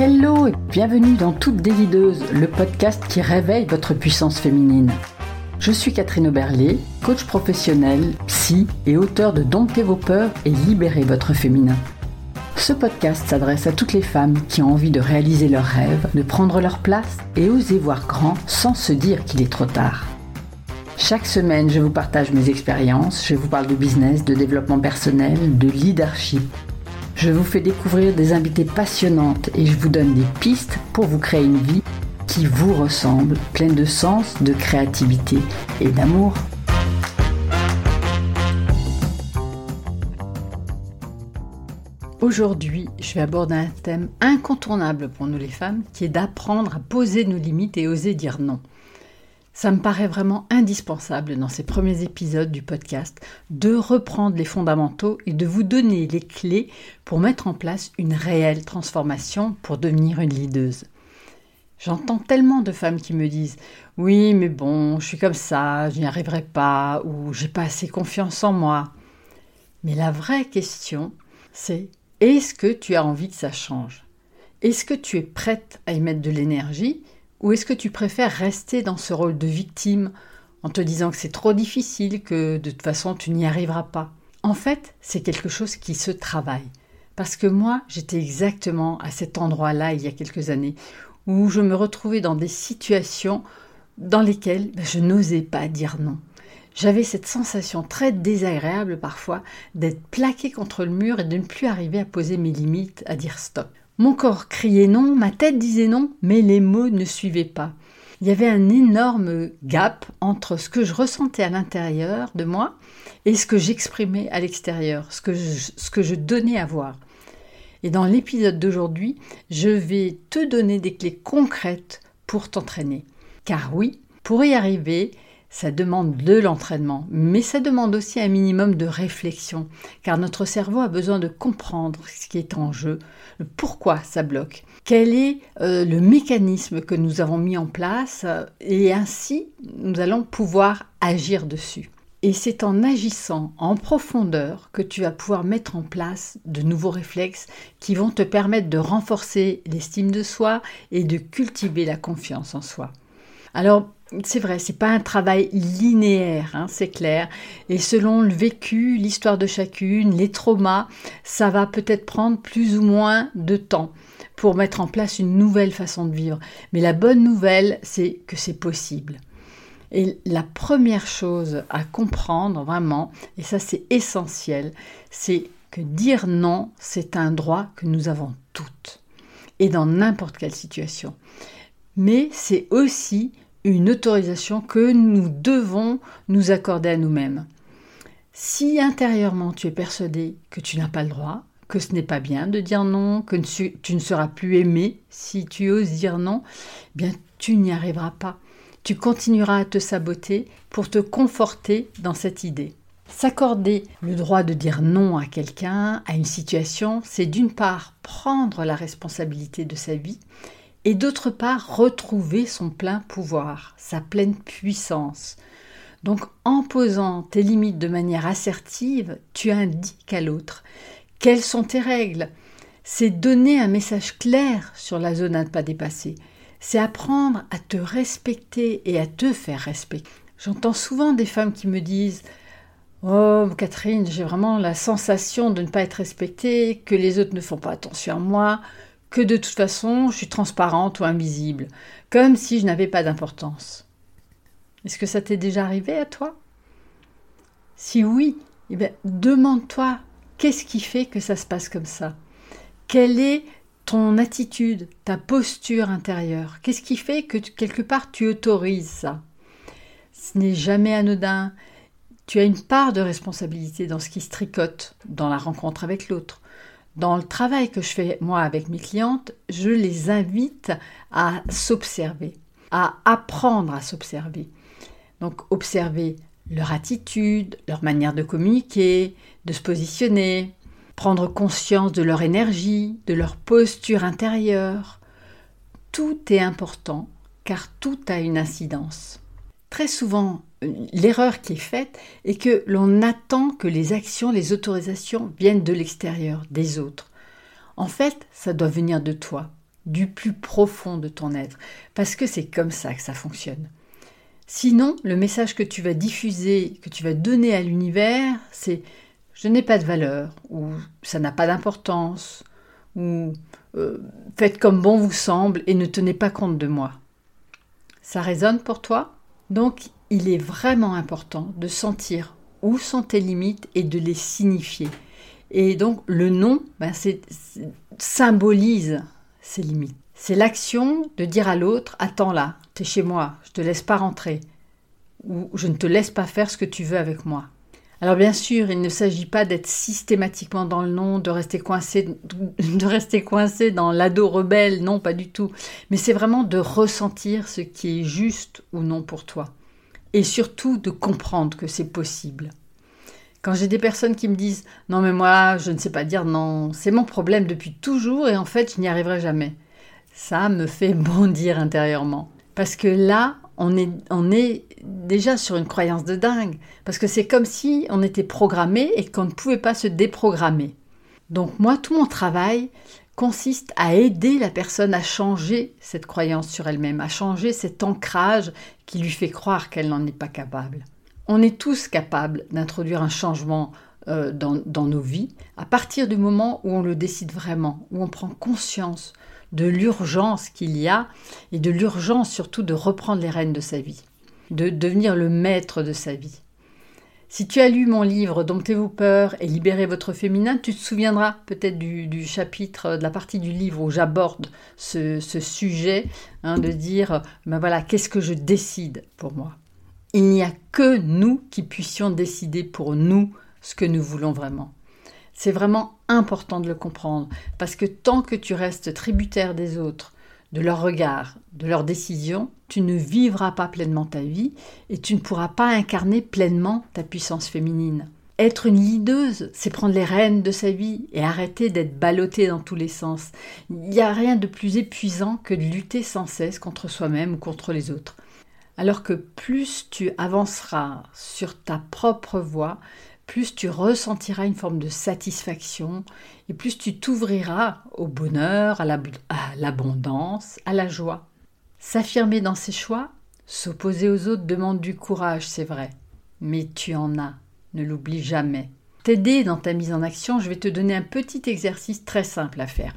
Hello et bienvenue dans Toute Délideuse, le podcast qui réveille votre puissance féminine. Je suis Catherine Oberlé, coach professionnel, psy et auteur de Domptez vos peurs et libérez votre féminin. Ce podcast s'adresse à toutes les femmes qui ont envie de réaliser leurs rêves, de prendre leur place et oser voir grand sans se dire qu'il est trop tard. Chaque semaine, je vous partage mes expériences, je vous parle de business, de développement personnel, de leadership je vous fais découvrir des invités passionnantes et je vous donne des pistes pour vous créer une vie qui vous ressemble, pleine de sens, de créativité et d'amour. Aujourd'hui, je vais aborder un thème incontournable pour nous les femmes, qui est d'apprendre à poser nos limites et oser dire non. Ça me paraît vraiment indispensable dans ces premiers épisodes du podcast de reprendre les fondamentaux et de vous donner les clés pour mettre en place une réelle transformation pour devenir une leaduse. J'entends tellement de femmes qui me disent Oui, mais bon, je suis comme ça, je n'y arriverai pas, ou j'ai pas assez confiance en moi. Mais la vraie question, c'est est-ce que tu as envie que ça change? Est-ce que tu es prête à y mettre de l'énergie ou est-ce que tu préfères rester dans ce rôle de victime en te disant que c'est trop difficile, que de toute façon tu n'y arriveras pas? En fait, c'est quelque chose qui se travaille. Parce que moi, j'étais exactement à cet endroit-là il y a quelques années, où je me retrouvais dans des situations dans lesquelles ben, je n'osais pas dire non. J'avais cette sensation très désagréable parfois d'être plaqué contre le mur et de ne plus arriver à poser mes limites, à dire stop. Mon corps criait non, ma tête disait non, mais les mots ne suivaient pas. Il y avait un énorme gap entre ce que je ressentais à l'intérieur de moi et ce que j'exprimais à l'extérieur, ce, que je, donnais à voir. Et dans l'épisode d'aujourd'hui, je vais te donner des clés concrètes pour t'entraîner. Car oui, pour y arriver, ça demande de l'entraînement, mais ça demande aussi un minimum de réflexion, car notre cerveau a besoin de comprendre ce qui est en jeu, pourquoi ça bloque, quel est euh, le mécanisme que nous avons mis en place, euh, et ainsi nous allons pouvoir agir dessus. Et c'est en agissant en profondeur que tu vas pouvoir mettre en place de nouveaux réflexes qui vont te permettre de renforcer l'estime de soi et de cultiver la confiance en soi. Alors, c'est vrai, c'est pas un travail linéaire, hein, c'est clair. Et selon le vécu, l'histoire de chacune, les traumas, ça va peut-être prendre plus ou moins de temps pour mettre en place une nouvelle façon de vivre. Mais la bonne nouvelle, c'est que c'est possible. Et la première chose à comprendre vraiment, et ça c'est essentiel, c'est que dire non, c'est un droit que nous avons toutes, et dans n'importe quelle situation. Mais c'est aussi une autorisation que nous devons nous accorder à nous-mêmes. Si intérieurement tu es persuadé que tu n'as pas le droit, que ce n'est pas bien de dire non, que tu ne seras plus aimé si tu oses dire non, eh bien tu n'y arriveras pas. Tu continueras à te saboter pour te conforter dans cette idée. S'accorder le droit de dire non à quelqu'un, à une situation, c'est d'une part prendre la responsabilité de sa vie et d'autre part retrouver son plein pouvoir, sa pleine puissance. Donc en posant tes limites de manière assertive, tu indiques à l'autre quelles sont tes règles. C'est donner un message clair sur la zone à ne pas dépasser. C'est apprendre à te respecter et à te faire respecter. J'entends souvent des femmes qui me disent Oh, Catherine, j'ai vraiment la sensation de ne pas être respectée, que les autres ne font pas attention à moi, que de toute façon je suis transparente ou invisible, comme si je n'avais pas d'importance. Est-ce que ça t'est déjà arrivé à toi? Si oui, eh bien, demande-toi qu'est-ce qui fait que ça se passe comme ça? Quelle est ton attitude, ta posture intérieure? Qu'est-ce qui fait que quelque part tu autorises ça? Ce n'est jamais anodin. Tu as une part de responsabilité dans ce qui se tricote dans la rencontre avec l'autre. Dans le travail que je fais moi avec mes clientes, je les invite à s'observer, à apprendre à s'observer. Donc observer leur attitude, leur manière de communiquer, de se positionner, prendre conscience de leur énergie, de leur posture intérieure. Tout est important car tout a une incidence. Très souvent, l'erreur qui est faite est que l'on attend que les actions, les autorisations viennent de l'extérieur, des autres. En fait, ça doit venir de toi, du plus profond de ton être, parce que c'est comme ça que ça fonctionne. Sinon, le message que tu vas diffuser, que tu vas donner à l'univers, c'est je n'ai pas de valeur, ou ça n'a pas d'importance, ou euh, faites comme bon vous semble et ne tenez pas compte de moi. Ça résonne pour toi? Donc, il est vraiment important de sentir où sont tes limites et de les signifier. Et donc, le non ben, symbolise ces limites. C'est l'action de dire à l'autre Attends là, t'es chez moi, je te laisse pas rentrer, ou je ne te laisse pas faire ce que tu veux avec moi. Alors bien sûr, il ne s'agit pas d'être systématiquement dans le non, de rester coincé, de rester coincé dans l'ado rebelle, non, pas du tout. Mais c'est vraiment de ressentir ce qui est juste ou non pour toi. Et surtout de comprendre que c'est possible. Quand j'ai des personnes qui me disent non mais moi je ne sais pas dire non, c'est mon problème depuis toujours et en fait je n'y arriverai jamais. Ça me fait bondir intérieurement. Parce que là, on est, on est déjà sur une croyance de dingue. Parce que c'est comme si on était programmé et qu'on ne pouvait pas se déprogrammer. Donc moi, tout mon travail consiste à aider la personne à changer cette croyance sur elle-même, à changer cet ancrage qui lui fait croire qu'elle n'en est pas capable. On est tous capables d'introduire un changement euh, dans, dans nos vies à partir du moment où on le décide vraiment, où on prend conscience de l'urgence qu'il y a et de l'urgence surtout de reprendre les rênes de sa vie, de devenir le maître de sa vie. Si tu as lu mon livre Domptez-vous peur et libérez votre féminin, tu te souviendras peut-être du, chapitre, de la partie du livre où j'aborde ce, sujet, hein, de dire, ben voilà, qu'est-ce que je décide pour moi? Il n'y a que nous qui puissions décider pour nous ce que nous voulons vraiment. C'est vraiment important de le comprendre, parce que tant que tu restes tributaire des autres, de leurs regards, de leurs décisions, tu ne vivras pas pleinement ta vie et tu ne pourras pas incarner pleinement ta puissance féminine. Être une leaduse, c'est prendre les rênes de sa vie et arrêter d'être ballotté dans tous les sens. Il n'y a rien de plus épuisant que de lutter sans cesse contre soi-même ou contre les autres. Alors que plus tu avanceras sur ta propre voie, plus tu ressentiras une forme de satisfaction et plus tu t'ouvriras au bonheur, à l'abondance, à la joie. S'affirmer dans ses choix, s'opposer aux autres demande du courage, c'est vrai, mais tu en as, ne l'oublie jamais. T'aider dans ta mise en action, je vais te donner un petit exercice très simple à faire.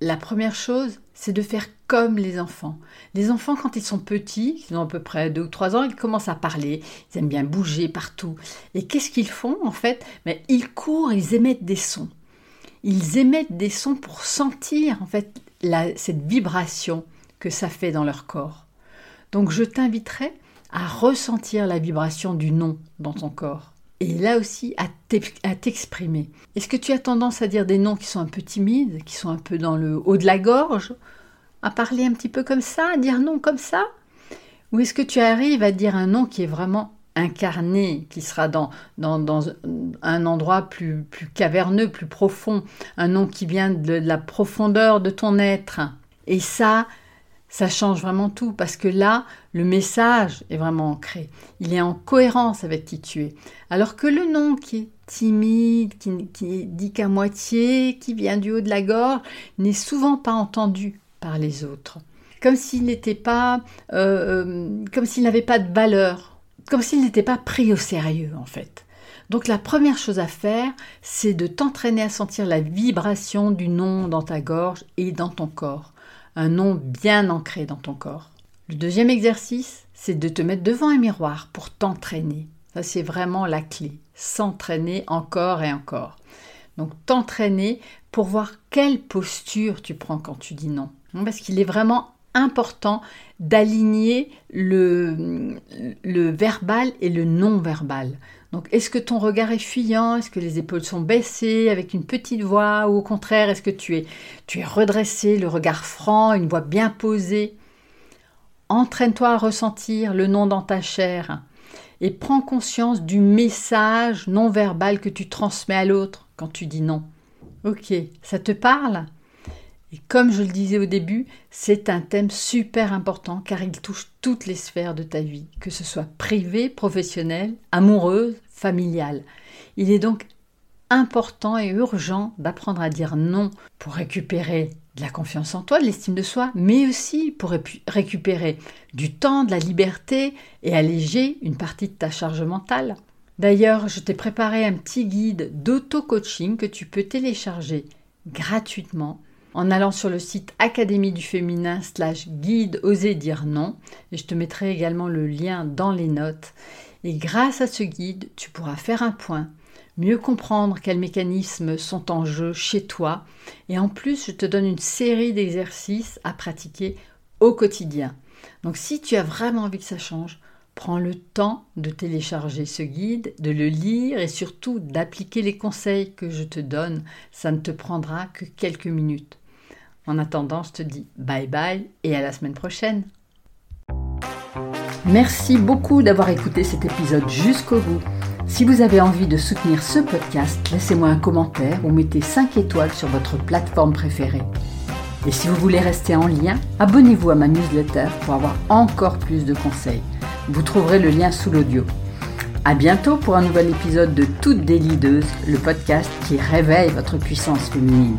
La première chose, c'est de faire comme les enfants. Les enfants, quand ils sont petits, ils ont à peu près 2 ou 3 ans, ils commencent à parler, ils aiment bien bouger partout. Et qu'est-ce qu'ils font en fait? Mais Ils courent, ils émettent des sons. Ils émettent des sons pour sentir en fait cette vibration que ça fait dans leur corps. Donc je t'inviterai à ressentir la vibration du non dans ton corps et là aussi à t'exprimer. Est-ce que tu as tendance à dire des noms qui sont un peu timides, qui sont un peu dans le haut de la gorge, à parler un petit peu comme ça, à dire non comme ça? Ou est-ce que tu arrives à dire un nom qui est vraiment incarné, qui sera dans, dans, un endroit plus, plus caverneux, plus profond, un nom qui vient de la profondeur de ton être? Et ça, ça change vraiment tout parce que là, le message est vraiment ancré. Il est en cohérence avec qui tu es. Alors que le nom qui est timide, qui, dit qu'à moitié, qui vient du haut de la gorge, n'est souvent pas entendu par les autres. Comme s'il n'était pas, euh, euh, comme s'il n'avait pas de valeur, comme s'il n'était pas pris au sérieux en fait. Donc la première chose à faire, c'est de t'entraîner à sentir la vibration du nom dans ta gorge et dans ton corps un nom bien ancré dans ton corps. Le deuxième exercice, c'est de te mettre devant un miroir pour t'entraîner. Ça, c'est vraiment la clé. S'entraîner encore et encore. Donc, t'entraîner pour voir quelle posture tu prends quand tu dis non. Parce qu'il est vraiment important d'aligner le, le verbal et le non-verbal. Donc, est-ce que ton regard est fuyant? Est-ce que les épaules sont baissées avec une petite voix? Ou au contraire, est-ce que tu es, tu es redressé, le regard franc, une voix bien posée? Entraîne-toi à ressentir le nom dans ta chair et prends conscience du message non verbal que tu transmets à l'autre quand tu dis non. Ok, ça te parle? Et comme je le disais au début, c'est un thème super important car il touche toutes les sphères de ta vie, que ce soit privée, professionnelle, amoureuse, familiale. Il est donc important et urgent d'apprendre à dire non pour récupérer de la confiance en toi, de l'estime de soi, mais aussi pour récupérer du temps, de la liberté et alléger une partie de ta charge mentale. D'ailleurs, je t'ai préparé un petit guide d'auto-coaching que tu peux télécharger gratuitement en allant sur le site Académie du féminin slash guide oser dire non. Et je te mettrai également le lien dans les notes. Et grâce à ce guide, tu pourras faire un point, mieux comprendre quels mécanismes sont en jeu chez toi. Et en plus, je te donne une série d'exercices à pratiquer au quotidien. Donc si tu as vraiment envie que ça change, prends le temps de télécharger ce guide, de le lire et surtout d'appliquer les conseils que je te donne. Ça ne te prendra que quelques minutes. En attendant, je te dis bye bye et à la semaine prochaine. Merci beaucoup d'avoir écouté cet épisode jusqu'au bout. Si vous avez envie de soutenir ce podcast, laissez-moi un commentaire ou mettez 5 étoiles sur votre plateforme préférée. Et si vous voulez rester en lien, abonnez-vous à ma newsletter pour avoir encore plus de conseils. Vous trouverez le lien sous l'audio. À bientôt pour un nouvel épisode de Toutes des Leaders, le podcast qui réveille votre puissance féminine.